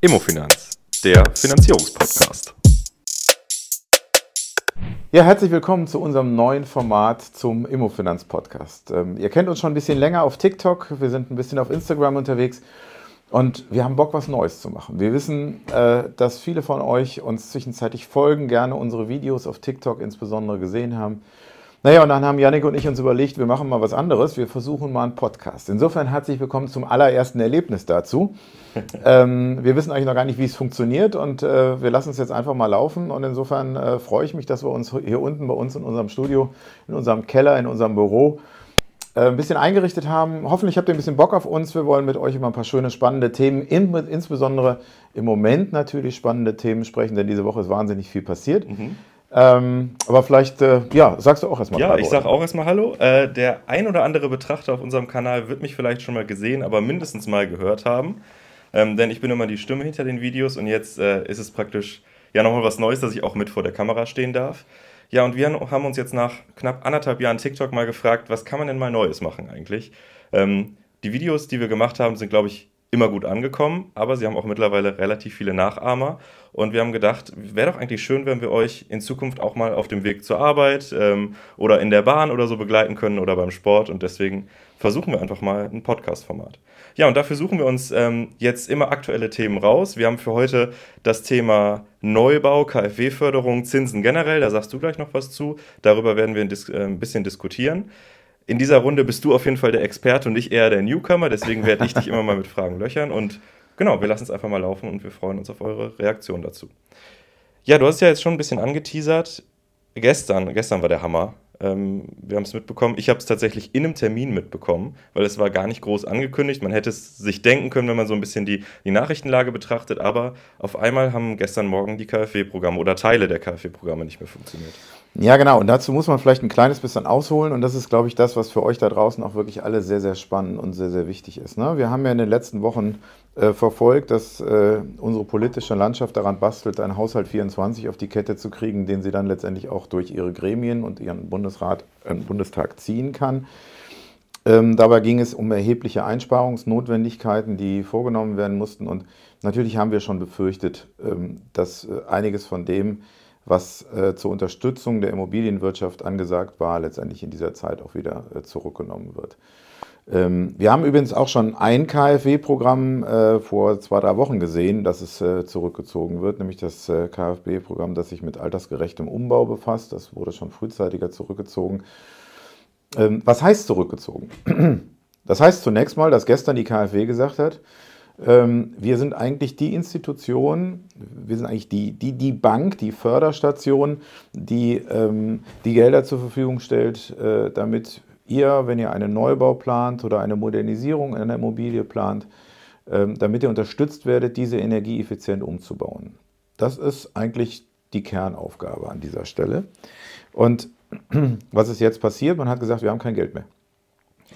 Immofinanz, der Finanzierungspodcast. Ja, herzlich willkommen zu unserem neuen Format zum Immofinanz-Podcast. Ähm, ihr kennt uns schon ein bisschen länger auf TikTok, wir sind ein bisschen auf Instagram unterwegs und wir haben Bock, was Neues zu machen. Wir wissen, äh, dass viele von euch uns zwischenzeitlich folgen, gerne unsere Videos auf TikTok insbesondere gesehen haben. Naja, und dann haben Janik und ich uns überlegt, wir machen mal was anderes. Wir versuchen mal einen Podcast. Insofern herzlich willkommen zum allerersten Erlebnis dazu. ähm, wir wissen eigentlich noch gar nicht, wie es funktioniert und äh, wir lassen es jetzt einfach mal laufen. Und insofern äh, freue ich mich, dass wir uns hier unten bei uns in unserem Studio, in unserem Keller, in unserem Büro äh, ein bisschen eingerichtet haben. Hoffentlich habt ihr ein bisschen Bock auf uns. Wir wollen mit euch über ein paar schöne, spannende Themen, in, insbesondere im Moment natürlich spannende Themen sprechen, denn diese Woche ist wahnsinnig viel passiert. Mhm. Ähm, aber vielleicht, äh, ja, sagst du auch erstmal Ja, ich sag auch erstmal Hallo. Äh, der ein oder andere Betrachter auf unserem Kanal wird mich vielleicht schon mal gesehen, aber mindestens mal gehört haben. Ähm, denn ich bin immer die Stimme hinter den Videos und jetzt äh, ist es praktisch ja nochmal was Neues, dass ich auch mit vor der Kamera stehen darf. Ja, und wir haben uns jetzt nach knapp anderthalb Jahren TikTok mal gefragt, was kann man denn mal Neues machen eigentlich? Ähm, die Videos, die wir gemacht haben, sind, glaube ich, immer gut angekommen, aber sie haben auch mittlerweile relativ viele Nachahmer. Und wir haben gedacht, wäre doch eigentlich schön, wenn wir euch in Zukunft auch mal auf dem Weg zur Arbeit ähm, oder in der Bahn oder so begleiten können oder beim Sport. Und deswegen versuchen wir einfach mal ein Podcast-Format. Ja, und dafür suchen wir uns ähm, jetzt immer aktuelle Themen raus. Wir haben für heute das Thema Neubau, KfW-Förderung, Zinsen generell. Da sagst du gleich noch was zu. Darüber werden wir ein, äh, ein bisschen diskutieren. In dieser Runde bist du auf jeden Fall der Experte und ich eher der Newcomer, deswegen werde ich dich immer mal mit Fragen löchern und genau, wir lassen es einfach mal laufen und wir freuen uns auf eure Reaktion dazu. Ja, du hast ja jetzt schon ein bisschen angeteasert. Gestern, gestern war der Hammer. Ähm, wir haben es mitbekommen. Ich habe es tatsächlich in einem Termin mitbekommen, weil es war gar nicht groß angekündigt. Man hätte es sich denken können, wenn man so ein bisschen die, die Nachrichtenlage betrachtet. Aber auf einmal haben gestern Morgen die KfW-Programme oder Teile der KfW-Programme nicht mehr funktioniert. Ja, genau. Und dazu muss man vielleicht ein kleines bisschen ausholen. Und das ist, glaube ich, das, was für euch da draußen auch wirklich alle sehr, sehr spannend und sehr, sehr wichtig ist. Ne? Wir haben ja in den letzten Wochen äh, verfolgt, dass äh, unsere politische Landschaft daran bastelt, einen Haushalt 24 auf die Kette zu kriegen, den sie dann letztendlich auch durch ihre Gremien und ihren Bundesrat, äh, Bundestag ziehen kann. Ähm, dabei ging es um erhebliche Einsparungsnotwendigkeiten, die vorgenommen werden mussten. Und natürlich haben wir schon befürchtet, ähm, dass äh, einiges von dem, was äh, zur Unterstützung der Immobilienwirtschaft angesagt war, letztendlich in dieser Zeit auch wieder äh, zurückgenommen wird. Ähm, wir haben übrigens auch schon ein KfW-Programm äh, vor zwei, drei Wochen gesehen, dass es äh, zurückgezogen wird, nämlich das äh, KfW-Programm, das sich mit altersgerechtem Umbau befasst. Das wurde schon frühzeitiger zurückgezogen. Ähm, was heißt zurückgezogen? Das heißt zunächst mal, dass gestern die KfW gesagt hat, wir sind eigentlich die Institution, wir sind eigentlich die, die, die Bank, die Förderstation, die ähm, die Gelder zur Verfügung stellt, äh, damit ihr, wenn ihr einen Neubau plant oder eine Modernisierung einer Immobilie plant, ähm, damit ihr unterstützt werdet, diese energieeffizient umzubauen. Das ist eigentlich die Kernaufgabe an dieser Stelle. Und was ist jetzt passiert? Man hat gesagt, wir haben kein Geld mehr.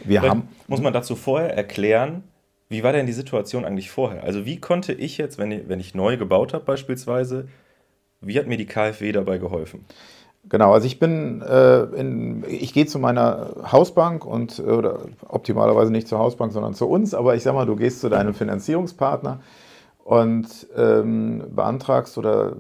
Wir haben, muss man dazu vorher erklären, wie war denn die Situation eigentlich vorher? Also wie konnte ich jetzt, wenn ich, wenn ich neu gebaut habe beispielsweise, wie hat mir die KfW dabei geholfen? Genau, also ich bin, äh, in, ich gehe zu meiner Hausbank und oder optimalerweise nicht zur Hausbank, sondern zu uns, aber ich sag mal, du gehst zu deinem Finanzierungspartner und ähm, beantragst oder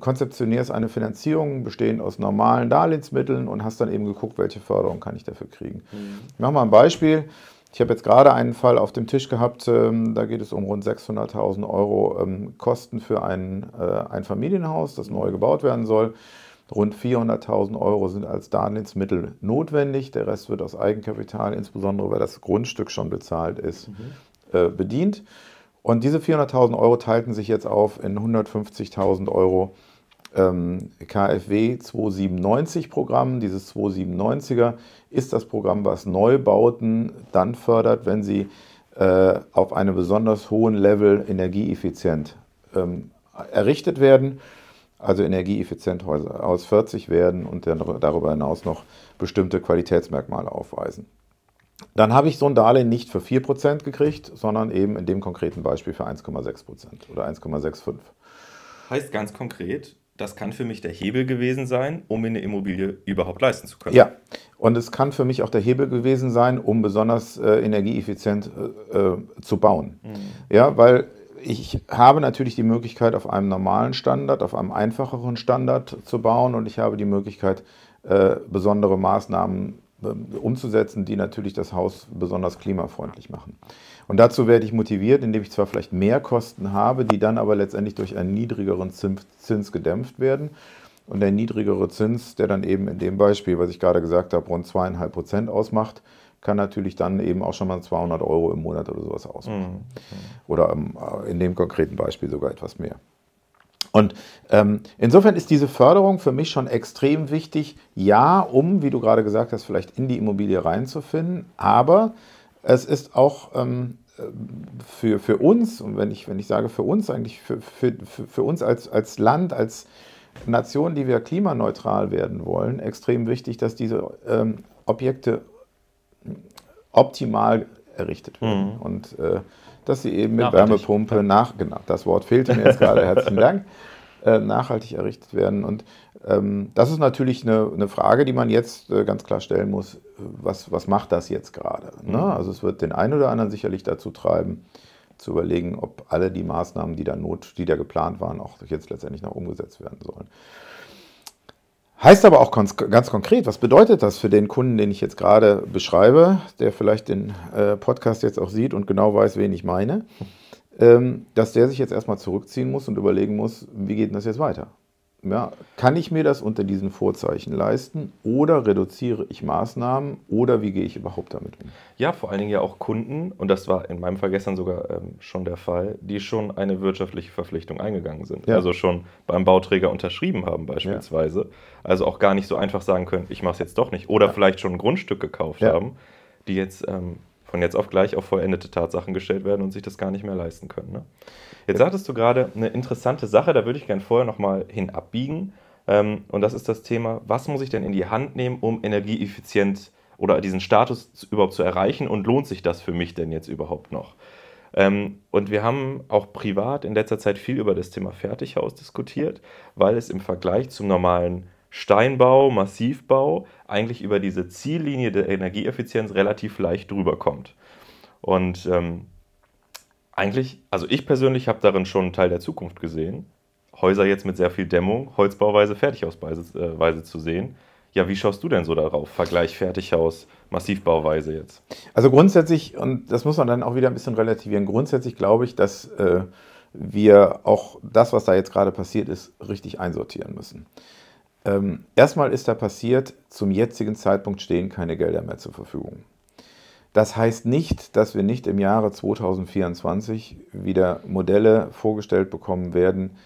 konzeptionierst eine Finanzierung bestehend aus normalen Darlehensmitteln und hast dann eben geguckt, welche Förderung kann ich dafür kriegen. Mhm. Ich mache mal ein Beispiel. Ich habe jetzt gerade einen Fall auf dem Tisch gehabt, ähm, da geht es um rund 600.000 Euro ähm, Kosten für ein, äh, ein Familienhaus, das neu gebaut werden soll. Rund 400.000 Euro sind als Darlehensmittel notwendig. Der Rest wird aus Eigenkapital, insbesondere weil das Grundstück schon bezahlt ist, mhm. äh, bedient. Und diese 400.000 Euro teilten sich jetzt auf in 150.000 Euro KfW 297 Programm. Dieses 297er ist das Programm, was Neubauten dann fördert, wenn sie äh, auf einem besonders hohen Level energieeffizient ähm, errichtet werden, also energieeffizient aus 40 werden und dann darüber hinaus noch bestimmte Qualitätsmerkmale aufweisen. Dann habe ich so ein Darlehen nicht für 4% gekriegt, sondern eben in dem konkreten Beispiel für 1,6% oder 1,65%. Heißt ganz konkret, das kann für mich der Hebel gewesen sein, um mir eine Immobilie überhaupt leisten zu können. Ja, Und es kann für mich auch der Hebel gewesen sein, um besonders äh, energieeffizient äh, äh zu bauen. Mhm. Ja, weil ich habe natürlich die Möglichkeit, auf einem normalen Standard, auf einem einfacheren Standard zu bauen und ich habe die Möglichkeit, äh, besondere Maßnahmen äh, umzusetzen, die natürlich das Haus besonders klimafreundlich machen. Und dazu werde ich motiviert, indem ich zwar vielleicht mehr Kosten habe, die dann aber letztendlich durch einen niedrigeren Zins gedämpft werden. Und der niedrigere Zins, der dann eben in dem Beispiel, was ich gerade gesagt habe, rund zweieinhalb Prozent ausmacht, kann natürlich dann eben auch schon mal 200 Euro im Monat oder sowas ausmachen. Mhm. Oder ähm, in dem konkreten Beispiel sogar etwas mehr. Und ähm, insofern ist diese Förderung für mich schon extrem wichtig. Ja, um, wie du gerade gesagt hast, vielleicht in die Immobilie reinzufinden, aber es ist auch ähm, für, für uns, und wenn ich, wenn ich sage für uns, eigentlich für, für, für uns als, als Land, als Nation, die wir klimaneutral werden wollen, extrem wichtig, dass diese ähm, Objekte optimal errichtet werden. Mhm. Und äh, dass sie eben mit nachhaltig. Wärmepumpe nach, genau, das Wort fehlte mir jetzt gerade, herzlichen Dank, äh, nachhaltig errichtet werden. Und ähm, das ist natürlich eine, eine, Frage, die man jetzt äh, ganz klar stellen muss, was, was macht das jetzt gerade? Ne? Mhm. Also es wird den einen oder anderen sicherlich dazu treiben, zu überlegen, ob alle die Maßnahmen, die da, not, die da geplant waren, auch jetzt letztendlich noch umgesetzt werden sollen. Heißt aber auch ganz, konkret, was bedeutet das für den Kunden, den ich jetzt gerade beschreibe, der vielleicht den äh, Podcast jetzt auch sieht und genau weiß, wen ich meine, dass der sich jetzt erstmal zurückziehen muss und überlegen muss, wie geht denn das jetzt weiter? Ja, kann ich mir das unter diesen Vorzeichen leisten oder reduziere ich Maßnahmen oder wie gehe ich überhaupt damit um? Ja, vor allen Dingen ja auch Kunden, und das war in meinem Fall gestern sogar ähm, schon der Fall, die schon eine wirtschaftliche Verpflichtung eingegangen sind. Ja. Also schon beim Bauträger unterschrieben haben beispielsweise. Ja. Also auch gar nicht so einfach sagen können, ich mache es jetzt doch nicht. Oder vielleicht schon ein Grundstück gekauft haben, die jetzt ähm, von jetzt auf gleich auf vollendete Tatsachen gestellt werden und sich das gar nicht mehr leisten können. Ne? Jetzt sagtest du gerade eine interessante Sache, da würde ich gerne vorher nochmal hin abbiegen. Ähm, und das ist das Thema, was muss ich denn in die Hand nehmen, um energieeffizient oder diesen Status überhaupt zu erreichen und lohnt sich das für mich denn jetzt überhaupt noch? Ähm, und wir haben auch privat in letzter Zeit viel über das Thema Fertighaus diskutiert, weil es im Vergleich zum normalen Steinbau, Massivbau eigentlich über diese Ziellinie der Energieeffizienz relativ leicht drüber kommt. Und ähm, eigentlich, also ich persönlich habe darin schon einen Teil der Zukunft gesehen. Häuser jetzt mit sehr viel Dämmung, Holzbauweise, Fertighausweise äh, zu sehen. Ja, wie schaust du denn so darauf? Vergleich Fertighaus, Massivbauweise jetzt. Also grundsätzlich, und das muss man dann auch wieder ein bisschen relativieren, grundsätzlich glaube ich, dass äh, wir auch das, was da jetzt gerade passiert ist, richtig einsortieren müssen. Ähm, erstmal ist da passiert, zum jetzigen Zeitpunkt stehen keine Gelder mehr zur Verfügung. Das heißt nicht, dass wir nicht im Jahre 2024 wieder Modelle vorgestellt bekommen werden,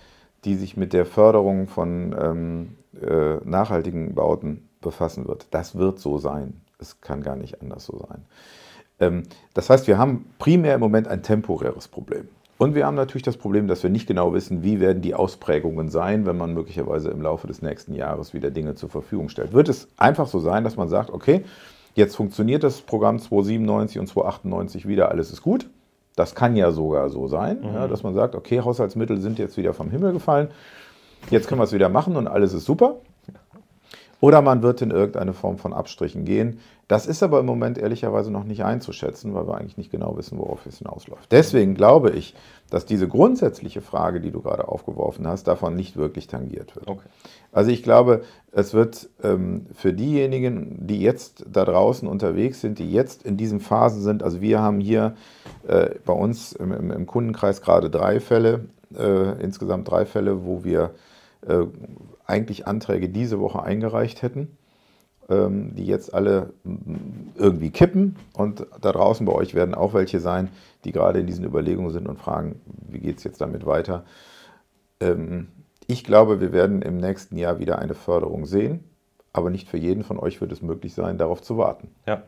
die sich mit der Förderung von ähm, äh, nachhaltigen Bauten befassen wird. Das wird so sein. Es kann gar nicht anders so sein. Ähm, das heißt, wir haben primär im Moment ein temporäres Problem. Und wir haben natürlich das Problem, dass wir nicht genau wissen, wie werden die Ausprägungen sein, wenn man möglicherweise im Laufe des nächsten Jahres wieder Dinge zur Verfügung stellt. Wird es einfach so sein, dass man sagt, okay, jetzt funktioniert das Programm 297 und 298 wieder, alles ist gut. Das kann ja sogar so sein, mhm. ja, dass man sagt, okay, Haushaltsmittel sind jetzt wieder vom Himmel gefallen, jetzt können wir es wieder machen und alles ist super. Oder man wird in irgendeine Form von Abstrichen gehen. Das ist aber im Moment ehrlicherweise noch nicht einzuschätzen, weil wir eigentlich nicht genau wissen, worauf es hinausläuft. Deswegen glaube ich, dass diese grundsätzliche Frage, die du gerade aufgeworfen hast, davon nicht wirklich tangiert wird. Okay. Also ich glaube, es wird ähm, für diejenigen, die jetzt da draußen unterwegs sind, die jetzt in diesen Phasen sind, also wir haben hier äh, bei uns im, im, Kundenkreis gerade drei Fälle, äh, insgesamt drei Fälle, wo wir äh, eigentlich Anträge diese Woche eingereicht hätten, ähm, die jetzt alle irgendwie kippen. Und da draußen bei euch werden auch welche sein, die gerade in diesen Überlegungen sind und fragen, wie geht es jetzt damit weiter. Ähm, ich glaube, wir werden im nächsten Jahr wieder eine Förderung sehen, aber nicht für jeden von euch wird es möglich sein, darauf zu warten. Ja.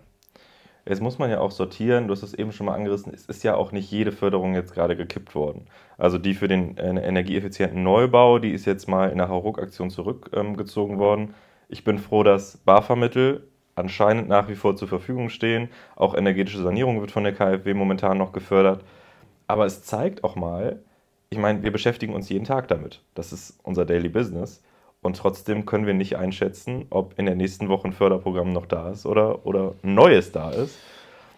Jetzt muss man ja auch sortieren, du hast es eben schon mal angerissen, es ist ja auch nicht jede Förderung jetzt gerade gekippt worden. Also die für den äh, energieeffizienten Neubau, die ist jetzt mal in der Hauruck-Aktion zurückgezogen ähm, worden. Ich bin froh, dass BAFA-Mittel anscheinend nach wie vor zur Verfügung stehen. Auch energetische Sanierung wird von der KfW momentan noch gefördert. Aber es zeigt auch mal, ich meine, wir beschäftigen uns jeden Tag damit. Das ist unser Daily Business. Und trotzdem können wir nicht einschätzen, ob in der nächsten Woche ein Förderprogramm noch da ist oder, oder ein neues da ist.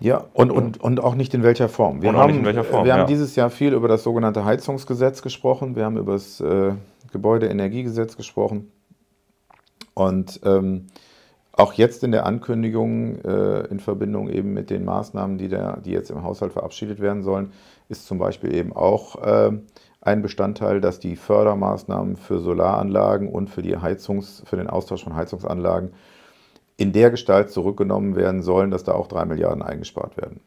Ja, und, und, und auch nicht in welcher Form. Wir, haben, welcher Form, wir ja. haben dieses Jahr viel über das sogenannte Heizungsgesetz gesprochen, wir haben über das äh, Gebäudeenergiegesetz gesprochen. Und ähm, auch jetzt in der Ankündigung äh, in Verbindung eben mit den Maßnahmen, die, der, die jetzt im Haushalt verabschiedet werden sollen, ist zum Beispiel eben auch äh, ein Bestandteil, dass die Fördermaßnahmen für Solaranlagen und für, die Heizungs-, für den Austausch von Heizungsanlagen in der Gestalt zurückgenommen werden sollen, dass da auch drei Milliarden eingespart werden.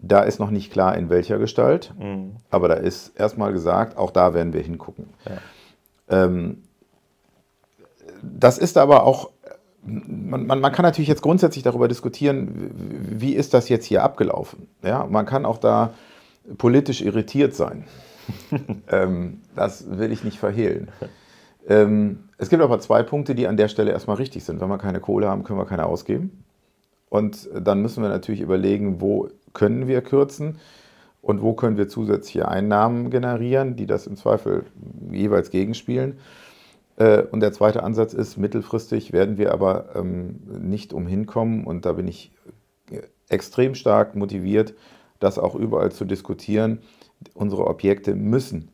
Da ist noch nicht klar, in welcher Gestalt, mhm. aber da ist erstmal gesagt, auch da werden wir hingucken. Ja. Ähm, das ist aber auch, man, man, man, kann natürlich jetzt grundsätzlich darüber diskutieren, wie ist das jetzt hier abgelaufen. Ja, man kann auch da politisch irritiert sein. ähm, das will ich nicht verhehlen. Ähm, es gibt aber zwei Punkte, die an der Stelle erstmal richtig sind. Wenn wir keine Kohle haben, können wir keine ausgeben. Und dann müssen wir natürlich überlegen, wo können wir kürzen und wo können wir zusätzliche Einnahmen generieren, die das im Zweifel jeweils gegenspielen. Äh, und der zweite Ansatz ist, mittelfristig werden wir aber ähm, nicht umhin kommen, und da bin ich extrem stark motiviert, das auch überall zu diskutieren, unsere Objekte müssen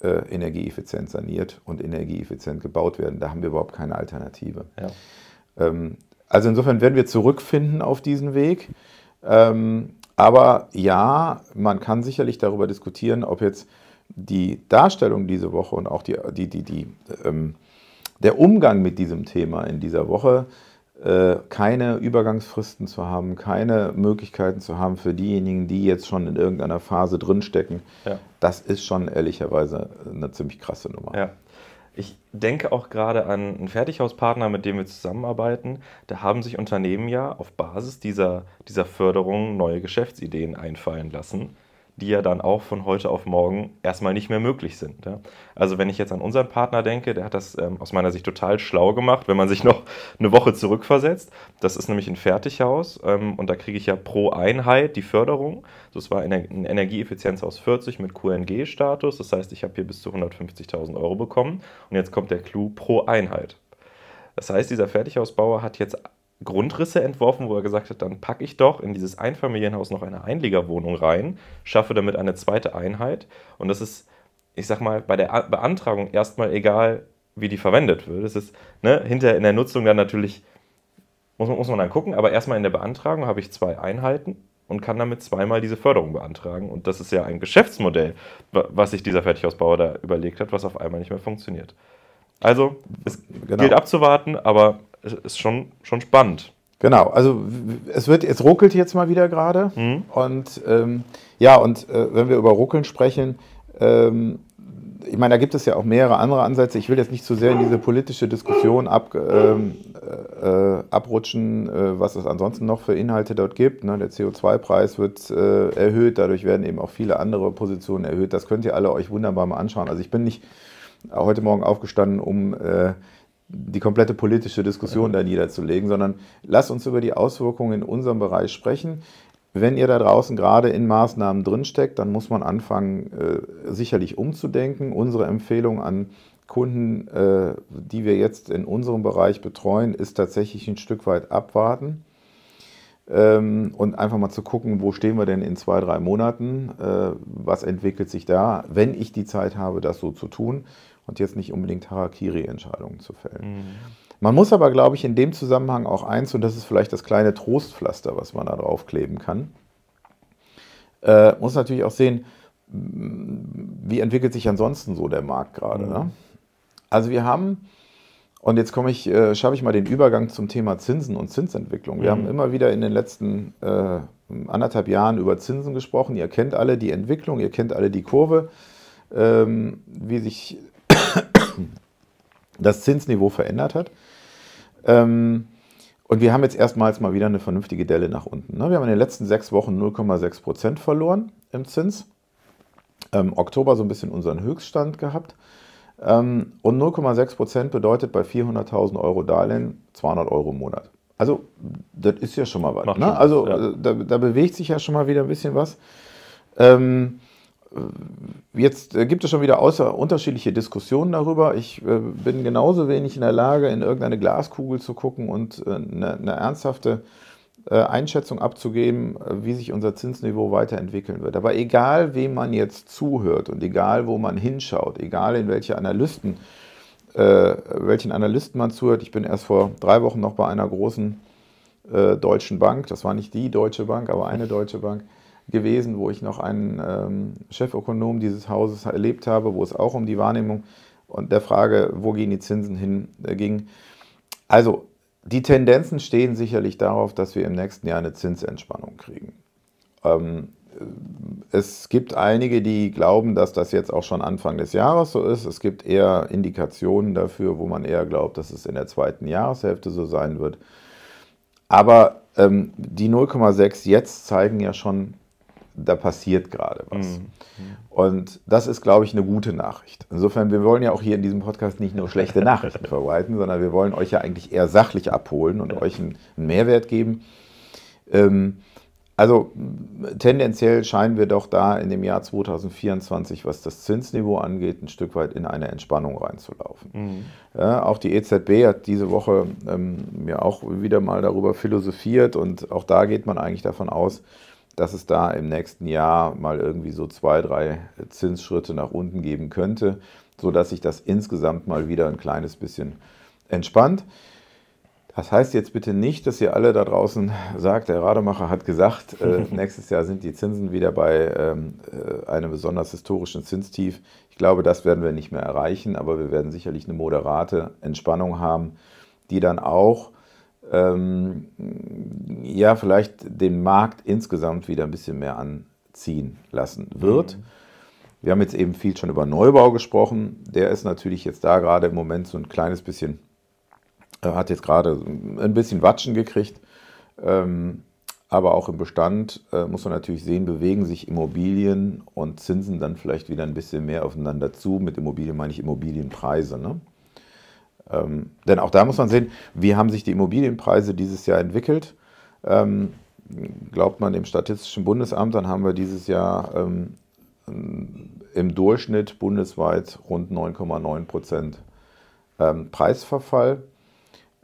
äh, energieeffizient saniert und energieeffizient gebaut werden. Da haben wir überhaupt keine Alternative. Ja. Ähm, also insofern werden wir zurückfinden auf diesen Weg. Ähm, aber ja, man kann sicherlich darüber diskutieren, ob jetzt die Darstellung diese Woche und auch die, die, die, die, ähm, der Umgang mit diesem Thema in dieser Woche keine Übergangsfristen zu haben, keine Möglichkeiten zu haben für diejenigen, die jetzt schon in irgendeiner Phase drinstecken, ja. das ist schon ehrlicherweise eine ziemlich krasse Nummer. Ja. Ich denke auch gerade an einen Fertighauspartner, mit dem wir zusammenarbeiten. Da haben sich Unternehmen ja auf Basis dieser, dieser Förderung neue Geschäftsideen einfallen lassen die ja dann auch von heute auf morgen erstmal nicht mehr möglich sind. Ja. Also wenn ich jetzt an unseren Partner denke, der hat das ähm, aus meiner Sicht total schlau gemacht, wenn man sich noch eine Woche zurückversetzt. Das ist nämlich ein Fertighaus ähm, und da kriege ich ja pro Einheit die Förderung. Das war ein Energieeffizienzhaus 40 mit QNG-Status. Das heißt, ich habe hier bis zu 150.000 Euro bekommen. Und jetzt kommt der Clou pro Einheit. Das heißt, dieser Fertighausbauer hat jetzt Grundrisse entworfen, wo er gesagt hat, dann packe ich doch in dieses Einfamilienhaus noch eine Einliegerwohnung rein, schaffe damit eine zweite Einheit. Und das ist, ich sag mal, bei der Beantragung erstmal egal, wie die verwendet wird. Das ist ne, hinterher in der Nutzung dann natürlich, muss man, muss man dann gucken, aber erstmal in der Beantragung habe ich zwei Einheiten und kann damit zweimal diese Förderung beantragen. Und das ist ja ein Geschäftsmodell, was sich dieser Fertighausbauer da überlegt hat, was auf einmal nicht mehr funktioniert. Also, es genau. gilt abzuwarten, aber ist schon, schon spannend. Genau, also es wird, es ruckelt jetzt mal wieder gerade. Mhm. Und ähm, ja, und äh, wenn wir über Ruckeln sprechen, ähm, ich meine, da gibt es ja auch mehrere andere Ansätze. Ich will jetzt nicht zu sehr in diese politische Diskussion ab, ähm, äh, abrutschen, äh, was es ansonsten noch für Inhalte dort gibt. Ne? Der CO2-Preis wird äh, erhöht, dadurch werden eben auch viele andere Positionen erhöht. Das könnt ihr alle euch wunderbar mal anschauen. Also ich bin nicht heute Morgen aufgestanden, um äh, die komplette politische Diskussion da niederzulegen, sondern lasst uns über die Auswirkungen in unserem Bereich sprechen. Wenn ihr da draußen gerade in Maßnahmen drinsteckt, dann muss man anfangen, äh, sicherlich umzudenken. Unsere Empfehlung an Kunden, äh, die wir jetzt in unserem Bereich betreuen, ist tatsächlich ein Stück weit abwarten ähm, und einfach mal zu gucken, wo stehen wir denn in zwei, drei Monaten, äh, was entwickelt sich da, wenn ich die Zeit habe, das so zu tun und jetzt nicht unbedingt Harakiri-Entscheidungen zu fällen. Mhm. Man muss aber, glaube ich, in dem Zusammenhang auch eins, und das ist vielleicht das kleine Trostpflaster, was man da draufkleben kann, äh, muss natürlich auch sehen, wie entwickelt sich ansonsten so der Markt gerade. Mhm. Ne? Also wir haben, und jetzt komme ich, äh, schaffe ich mal den Übergang zum Thema Zinsen und Zinsentwicklung. Wir mhm. haben immer wieder in den letzten äh, anderthalb Jahren über Zinsen gesprochen. Ihr kennt alle die Entwicklung, ihr kennt alle die Kurve, ähm, wie sich das Zinsniveau verändert hat. Ähm, und wir haben jetzt erstmals mal wieder eine vernünftige Delle nach unten. Ne? Wir haben in den letzten sechs Wochen 0,6 Prozent verloren im Zins. Ähm, Oktober so ein bisschen unseren Höchststand gehabt. Ähm, und 0,6 Prozent bedeutet bei 400.000 Euro Darlehen 200 Euro im Monat. Also, das ist ja schon mal was. Ne? Also, ja. da, da, bewegt sich ja schon mal wieder ein bisschen was. Ähm, Jetzt äh, gibt es schon wieder außer unterschiedliche Diskussionen darüber. Ich äh, bin genauso wenig in der Lage, in irgendeine Glaskugel zu gucken und eine, eine ernsthafte Einschätzung abzugeben, wie sich unser Zinsniveau weiterentwickeln wird. Aber egal, wem man jetzt zuhört und egal, wo man hinschaut, egal in welche Analysten, äh, welchen Analysten man zuhört, ich bin erst vor drei Wochen noch bei einer großen äh, deutschen Bank, das war nicht die Deutsche Bank, aber eine deutsche Bank, gewesen, wo ich noch einen ähm, Chefökonom dieses Hauses erlebt habe, wo es auch um die Wahrnehmung und der Frage, wo gehen die Zinsen hin, äh, ging. Also die Tendenzen stehen sicherlich darauf, dass wir im nächsten Jahr eine Zinsentspannung kriegen. Ähm, es gibt einige, die glauben, dass das jetzt auch schon Anfang des Jahres so ist. Es gibt eher Indikationen dafür, wo man eher glaubt, dass es in der zweiten Jahreshälfte so sein wird. Aber ähm, die 0,6 jetzt zeigen ja schon, da passiert gerade was. Mhm. Und das ist, glaube ich, eine gute Nachricht. Insofern, wir wollen ja auch hier in diesem Podcast nicht nur schlechte Nachrichten verbreiten, sondern wir wollen euch ja eigentlich eher sachlich abholen und ja. euch einen, einen, Mehrwert geben. Ähm, also tendenziell scheinen wir doch da in dem Jahr 2024, was das Zinsniveau angeht, ein Stück weit in eine Entspannung reinzulaufen. Mhm. Ja, auch die EZB hat diese Woche ähm, ja auch wieder mal darüber philosophiert und auch da geht man eigentlich davon aus, dass es da im nächsten Jahr mal irgendwie so zwei, drei Zinsschritte nach unten geben könnte, sodass sich das insgesamt mal wieder ein kleines bisschen entspannt. Das heißt jetzt bitte nicht, dass ihr alle da draußen sagt, der Rademacher hat gesagt, äh, nächstes Jahr sind die Zinsen wieder bei ähm, äh, einem besonders historischen Zinstief. Ich glaube, das werden wir nicht mehr erreichen, aber wir werden sicherlich eine moderate Entspannung haben, die dann auch ähm, ja, vielleicht den Markt insgesamt wieder ein bisschen mehr anziehen lassen wird. Mhm. Wir haben jetzt eben viel schon über Neubau gesprochen. Der ist natürlich jetzt da gerade im Moment so ein kleines bisschen, äh, hat jetzt gerade ein bisschen Watschen gekriegt. Ähm, aber auch im Bestand äh, muss man natürlich sehen, bewegen sich Immobilien und Zinsen dann vielleicht wieder ein bisschen mehr aufeinander zu. Mit Immobilien meine ich Immobilienpreise. Ne? Ähm, denn auch da muss man sehen, wie haben sich die Immobilienpreise dieses Jahr entwickelt. Ähm, glaubt man dem Statistischen Bundesamt, dann haben wir dieses Jahr ähm, im Durchschnitt bundesweit rund 9,9 Prozent ähm, Preisverfall.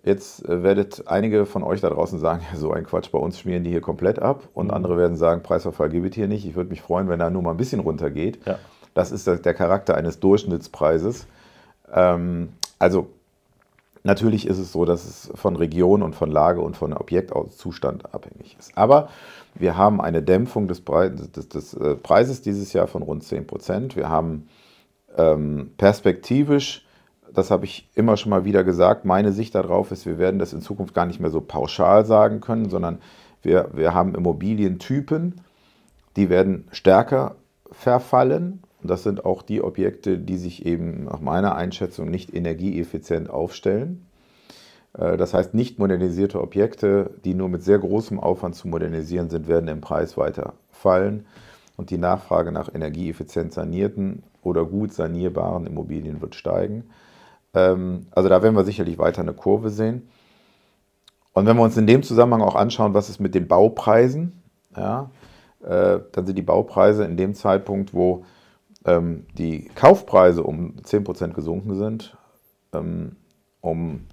Jetzt äh, werdet einige von euch da draußen sagen, ja, so ein Quatsch, bei uns schmieren die hier komplett ab. Und mhm. andere werden sagen, Preisverfall gibt es hier nicht. Ich würde mich freuen, wenn er nur mal ein bisschen runtergeht. Ja. Das ist der Charakter eines Durchschnittspreises. Ähm, also Natürlich ist es so, dass es von Region und von Lage und von Objektzustand abhängig ist. Aber wir haben eine Dämpfung des, Pre des, des äh, Preises dieses Jahr von rund 10 Prozent. Wir haben ähm, perspektivisch, das habe ich immer schon mal wieder gesagt, meine Sicht darauf ist, wir werden das in Zukunft gar nicht mehr so pauschal sagen können, sondern wir, wir haben Immobilientypen, die werden stärker verfallen das sind auch die Objekte, die sich eben nach meiner Einschätzung nicht energieeffizient aufstellen. Äh, das heißt, nicht modernisierte Objekte, die nur mit sehr großem Aufwand zu modernisieren sind, werden im Preis weiter fallen. Und die Nachfrage nach energieeffizient sanierten oder gut sanierbaren Immobilien wird steigen. Ähm, also da werden wir sicherlich weiter eine Kurve sehen. Und wenn wir uns in dem Zusammenhang auch anschauen, was ist mit den Baupreisen, ja, äh, dann sind die Baupreise in dem Zeitpunkt, wo ähm, die Kaufpreise um 10% gesunken sind, ähm, um,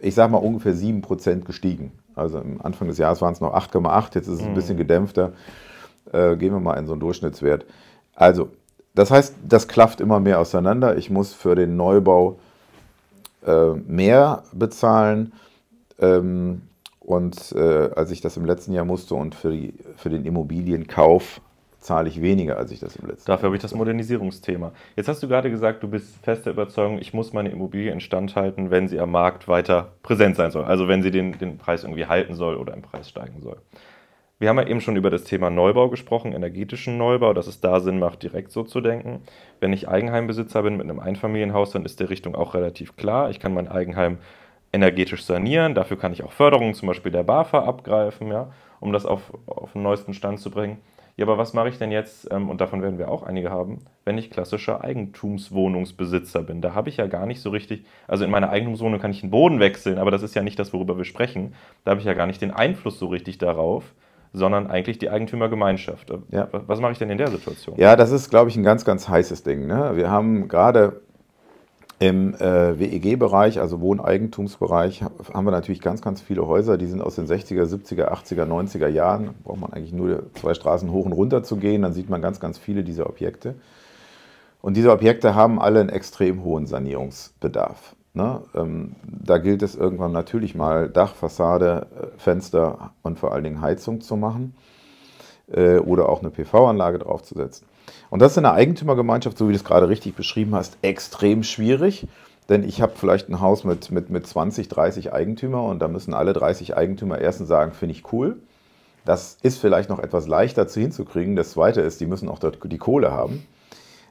ich sag mal, ungefähr 7% gestiegen. Also am Anfang des Jahres waren es noch 8,8, jetzt ist es ein mhm. bisschen gedämpfter. Äh, gehen wir mal in so einen Durchschnittswert. Also, das heißt, das klafft immer mehr auseinander. Ich muss für den Neubau äh, mehr bezahlen. Ähm, und äh, als ich das im letzten Jahr musste und für, die, für den Immobilienkauf zahle ich weniger, als ich das im letzten Dafür habe ich das Modernisierungsthema. Jetzt hast du gerade gesagt, du bist fester Überzeugung, ich muss meine Immobilie instand halten, wenn sie am Markt weiter präsent sein soll. Also wenn sie den, den Preis irgendwie halten soll oder im Preis steigen soll. Wir haben ja eben schon über das Thema Neubau gesprochen, energetischen Neubau, dass es da Sinn macht, direkt so zu denken. Wenn ich Eigenheimbesitzer bin mit einem Einfamilienhaus, dann ist die Richtung auch relativ klar. Ich kann mein Eigenheim energetisch sanieren. Dafür kann ich auch Förderungen zum Beispiel der BAFA abgreifen, ja, um das auf, auf den neuesten Stand zu bringen. Ja, aber was mache ich denn jetzt, ähm, und davon werden wir auch einige haben, wenn ich klassischer Eigentumswohnungsbesitzer bin? Da habe ich ja gar nicht so richtig, also in meiner Eigentumswohnung kann ich den Boden wechseln, aber das ist ja nicht das, worüber wir sprechen. Da habe ich ja gar nicht den Einfluss so richtig darauf, sondern eigentlich die Eigentümergemeinschaft. Ja. Was mache ich denn in der Situation? Ja, das ist, glaube ich, ein ganz, ganz heißes Ding. Ne? Wir haben gerade im äh, WEG-Bereich, also Wohneigentumsbereich, haben wir natürlich ganz, ganz viele Häuser, die sind aus den 60er, 70er, 80er, 90er Jahren. Braucht man eigentlich nur zwei Straßen hoch und runter zu gehen, dann sieht man ganz, ganz viele dieser Objekte. Und diese Objekte haben alle einen extrem hohen Sanierungsbedarf. Ne? Ähm, da gilt es irgendwann natürlich mal Dach, Fassade, äh, Fenster und vor allen Dingen Heizung zu machen äh, oder auch eine PV-Anlage draufzusetzen. Und das ist in einer Eigentümergemeinschaft, so wie du es gerade richtig beschrieben hast, extrem schwierig. Denn ich habe vielleicht ein Haus mit, mit, mit 20, 30 Eigentümer und da müssen alle 30 Eigentümer erstens sagen, finde ich cool. Das ist vielleicht noch etwas leichter zu hinzukriegen. Das zweite ist, die müssen auch dort die Kohle haben,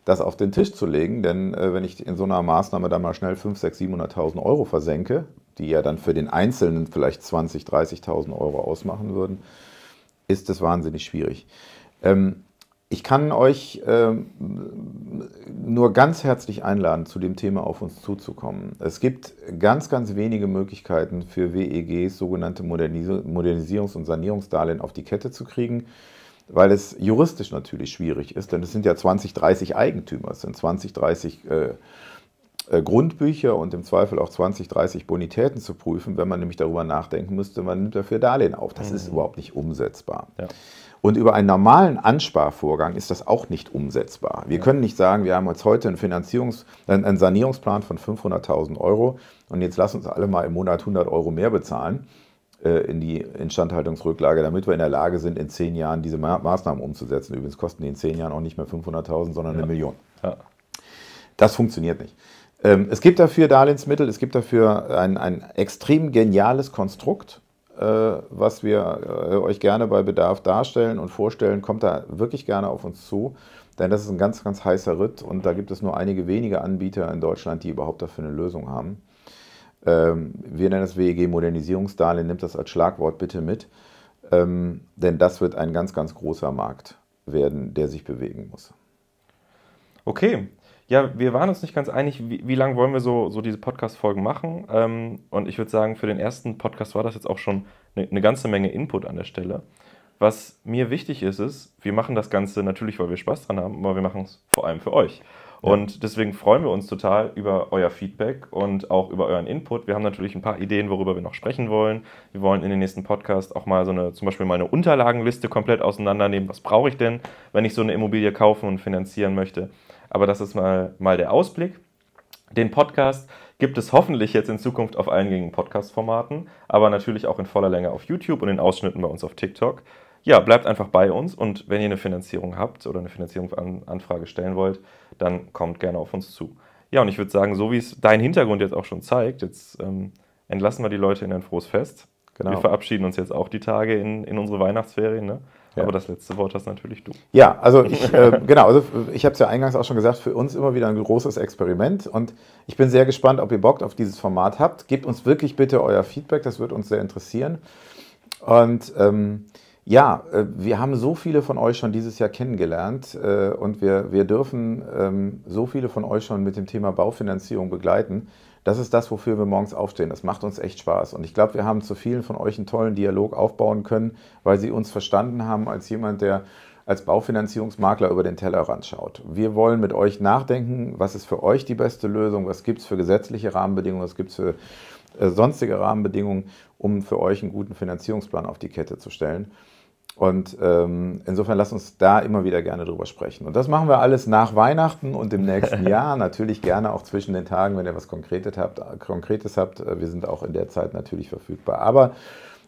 das auf den Tisch zu legen. Denn äh, wenn ich in so einer Maßnahme dann mal schnell 5, 6, 700.000 Euro versenke, die ja dann für den Einzelnen vielleicht 20, 30.000 Euro ausmachen würden, ist das wahnsinnig schwierig. Ähm, ich kann euch äh, nur ganz herzlich einladen, zu dem Thema auf uns zuzukommen. Es gibt ganz, ganz wenige Möglichkeiten für WEGs, sogenannte Modernisierungs- und Sanierungsdarlehen auf die Kette zu kriegen, weil es juristisch natürlich schwierig ist, denn es sind ja 20, 30 Eigentümer, es sind 20, 30 äh, äh, Grundbücher und im Zweifel auch 20, 30 Bonitäten zu prüfen, wenn man nämlich darüber nachdenken müsste, man nimmt dafür Darlehen auf. Das mhm. ist überhaupt nicht umsetzbar. Ja. Und über einen normalen Ansparvorgang ist das auch nicht umsetzbar. Wir ja. können nicht sagen, wir haben jetzt heute einen, Finanzierungs-, einen Sanierungsplan von 500.000 Euro und jetzt lassen uns alle mal im Monat 100 Euro mehr bezahlen äh, in die Instandhaltungsrücklage, damit wir in der Lage sind, in zehn Jahren diese Ma Maßnahmen umzusetzen. Übrigens kosten die in zehn Jahren auch nicht mehr 500.000, sondern ja. eine Million. Ja. Das funktioniert nicht. Ähm, es gibt dafür Darlehensmittel, es gibt dafür ein, ein extrem geniales Konstrukt was wir äh, euch gerne bei Bedarf darstellen und vorstellen, kommt da wirklich gerne auf uns zu. Denn das ist ein ganz, ganz heißer Ritt und da gibt es nur einige wenige Anbieter in Deutschland, die überhaupt dafür eine Lösung haben. Ähm, wir nennen das WEG Modernisierungsdarlehen, nimmt das als Schlagwort bitte mit, ähm, denn das wird ein ganz, ganz großer Markt werden, der sich bewegen muss. Okay, ja, wir waren uns nicht ganz einig, wie, wie lange wollen wir so, so diese Podcast-Folgen machen. Ähm, und ich würde sagen, für den ersten Podcast war das jetzt auch schon eine, eine ganze Menge Input an der Stelle. Was mir wichtig ist, ist, wir machen das Ganze natürlich, weil wir Spaß dran haben, aber wir machen es vor allem für euch. Und deswegen freuen wir uns total über euer Feedback und auch über euren Input. Wir haben natürlich ein paar Ideen, worüber wir noch sprechen wollen. Wir wollen in den nächsten Podcast auch mal so eine, zum Beispiel mal eine Unterlagenliste komplett auseinandernehmen. Was brauche ich denn, wenn ich so eine Immobilie kaufen und finanzieren möchte? Aber das ist mal, mal der Ausblick. Den Podcast gibt es hoffentlich jetzt in Zukunft auf allen gängigen Podcast-Formaten, aber natürlich auch in voller Länge auf YouTube und in Ausschnitten bei uns auf TikTok. Ja, bleibt einfach bei uns und wenn ihr eine Finanzierung habt oder eine Finanzierungsanfrage stellen wollt, dann kommt gerne auf uns zu. Ja, und ich würde sagen, so wie es dein Hintergrund jetzt auch schon zeigt, jetzt ähm, entlassen wir die Leute in ein frohes Fest. Genau. Wir verabschieden uns jetzt auch die Tage in, in unsere Weihnachtsferien. Ne? Ja. Aber das letzte Wort hast natürlich du. Ja, also ich, äh, genau, also ich habe es ja eingangs auch schon gesagt, für uns immer wieder ein großes Experiment und ich bin sehr gespannt, ob ihr Bock auf dieses Format habt. Gebt uns wirklich bitte euer Feedback, das wird uns sehr interessieren. Und ähm, ja, äh, wir haben so viele von euch schon dieses Jahr kennengelernt äh, und wir, wir dürfen ähm, so viele von euch schon mit dem Thema Baufinanzierung begleiten. Das ist das, wofür wir morgens aufstehen. Das macht uns echt Spaß. Und ich glaube, wir haben zu vielen von euch einen tollen Dialog aufbauen können, weil sie uns verstanden haben als jemand, der als Baufinanzierungsmakler über den Tellerrand schaut. Wir wollen mit euch nachdenken, was ist für euch die beste Lösung, was gibt es für gesetzliche Rahmenbedingungen, was gibt es für äh, sonstige Rahmenbedingungen, um für euch einen guten Finanzierungsplan auf die Kette zu stellen. Und ähm, insofern lasst uns da immer wieder gerne drüber sprechen. Und das machen wir alles nach Weihnachten und im nächsten Jahr. Natürlich gerne auch zwischen den Tagen, wenn ihr was Konkretes habt. Konkretes habt. Wir sind auch in der Zeit natürlich verfügbar. Aber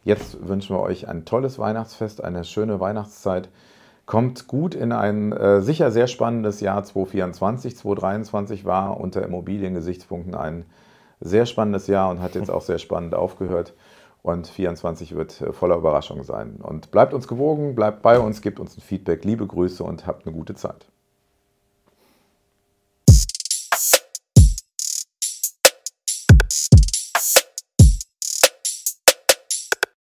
jetzt wünschen wir euch ein tolles Weihnachtsfest, eine schöne Weihnachtszeit. Kommt gut in ein äh, sicher sehr spannendes Jahr 2024. 2023 war unter Immobiliengesichtspunkten ein sehr spannendes Jahr und hat jetzt auch sehr spannend aufgehört. Und 24 wird äh, voller Überraschungen sein. Und bleibt uns gewogen, bleibt bei uns, gebt uns ein Feedback. Liebe Grüße und habt eine gute Zeit.